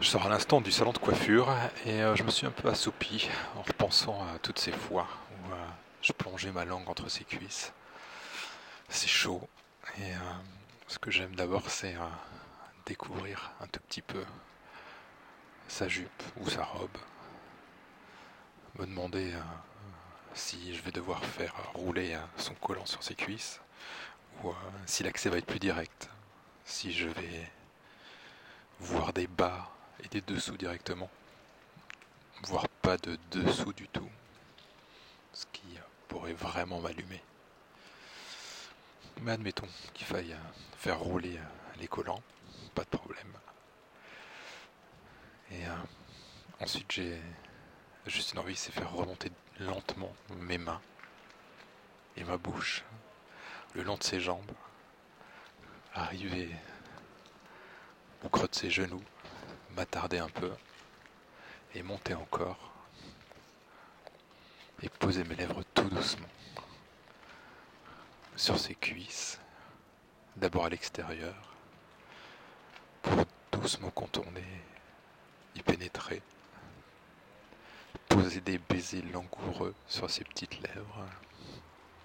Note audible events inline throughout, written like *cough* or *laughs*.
Je sors à l'instant du salon de coiffure et euh, je me suis un peu assoupi en repensant à toutes ces fois où euh, je plongeais ma langue entre ses cuisses. C'est chaud et euh, ce que j'aime d'abord c'est découvrir un tout petit peu sa jupe ou sa robe. Me demander si je vais devoir faire rouler son collant sur ses cuisses ou si l'accès va être plus direct. Si je vais voir des bas et des dessous directement, voire pas de dessous du tout, ce qui pourrait vraiment m'allumer. Mais admettons qu'il faille faire rouler les collants, pas de problème. Et euh, ensuite j'ai juste une envie, c'est faire remonter lentement mes mains et ma bouche le long de ses jambes, arriver au creux de ses genoux, m'attarder un peu et monter encore et poser mes lèvres tout doucement sur ses cuisses, d'abord à l'extérieur, pour doucement contourner, y pénétrer, poser des baisers langoureux sur ses petites lèvres,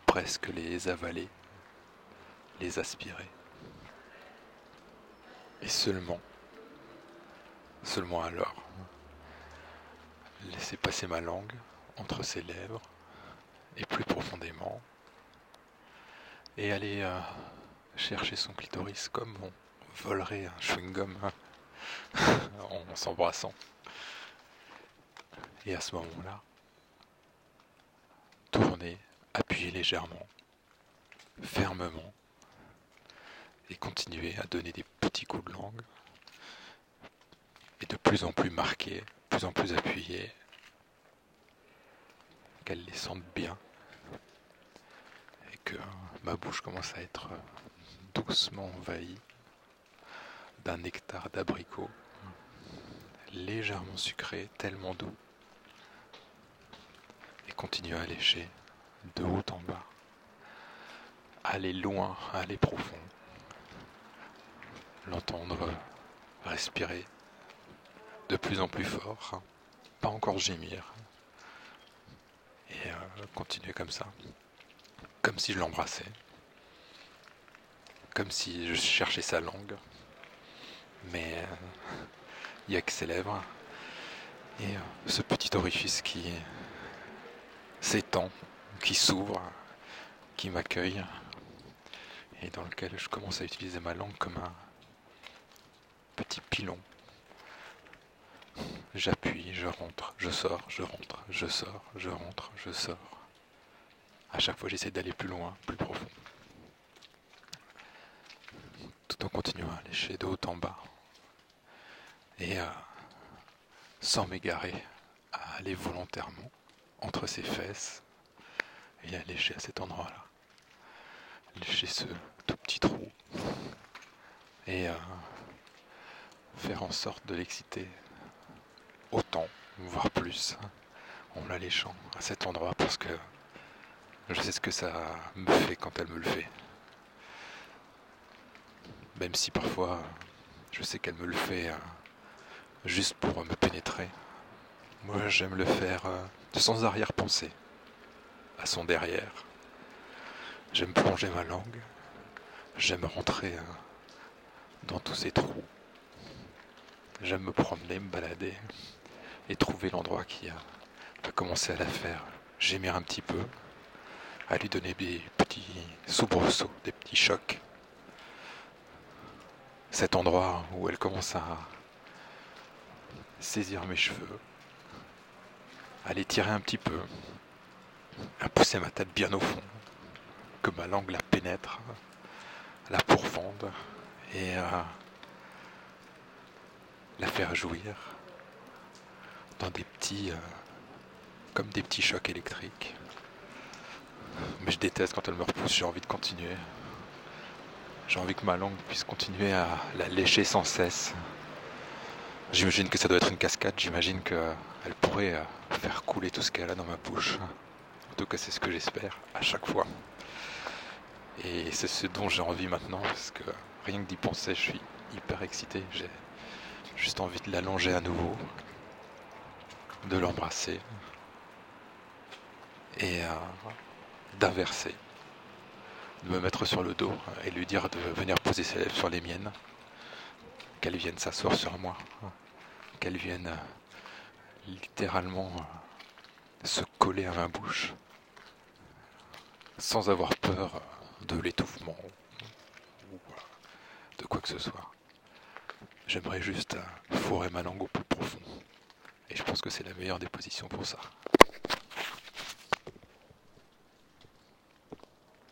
presque les avaler, les aspirer. Et seulement Seulement alors, laisser passer ma langue entre ses lèvres et plus profondément, et aller euh, chercher son clitoris comme on volerait un chewing-gum *laughs* en s'embrassant. Et à ce moment-là, tourner, appuyer légèrement, fermement, et continuer à donner des petits coups de langue de plus en plus marquée, de plus en plus appuyée, qu'elle les sente bien et que ma bouche commence à être doucement envahie d'un nectar d'abricot légèrement sucré, tellement doux, et continue à lécher de haut en bas, aller loin, aller profond, l'entendre respirer de plus en plus fort, hein. pas encore gémir, et euh, continuer comme ça, comme si je l'embrassais, comme si je cherchais sa langue, mais euh, il n'y a que ses lèvres, et euh, ce petit orifice qui s'étend, qui s'ouvre, qui m'accueille, et dans lequel je commence à utiliser ma langue comme un petit pilon J'appuie, je rentre, je sors, je rentre, je sors, je rentre, je sors. À chaque fois, j'essaie d'aller plus loin, plus profond. Tout en continuant à lécher de haut en bas. Et euh, sans m'égarer, à aller volontairement entre ses fesses et à lécher à cet endroit-là. Lécher ce tout petit trou. Et euh, faire en sorte de l'exciter autant, voire plus, en la léchant à cet endroit parce que je sais ce que ça me fait quand elle me le fait. Même si parfois je sais qu'elle me le fait euh, juste pour me pénétrer. Moi j'aime le faire euh, sans arrière-pensée, à son derrière. J'aime plonger ma langue, j'aime rentrer euh, dans tous ces trous. J'aime me promener, me balader et trouver l'endroit qui a, commencé à la faire gémir un petit peu, à lui donner des petits soubresauts, des petits chocs. Cet endroit où elle commence à saisir mes cheveux, à les tirer un petit peu, à pousser ma tête bien au fond, que ma langue la pénètre, la pourfende et à la faire jouir des petits, euh, comme des petits chocs électriques. Mais je déteste quand elle me repousse, j'ai envie de continuer. J'ai envie que ma langue puisse continuer à la lécher sans cesse. J'imagine que ça doit être une cascade, j'imagine qu'elle pourrait euh, faire couler tout ce qu'elle a dans ma bouche. En tout cas, c'est ce que j'espère à chaque fois. Et c'est ce dont j'ai envie maintenant, parce que rien que d'y penser, je suis hyper excité. J'ai Juste envie de l'allonger à nouveau, de l'embrasser et euh, d'inverser, de me mettre sur le dos et lui dire de venir poser ses lèvres sur les miennes, qu'elle vienne s'asseoir sur moi, qu'elle vienne euh, littéralement euh, se coller à ma bouche sans avoir peur de l'étouffement ou de quoi que ce soit. J'aimerais juste fourrer ma langue au plus profond. Et je pense que c'est la meilleure des positions pour ça.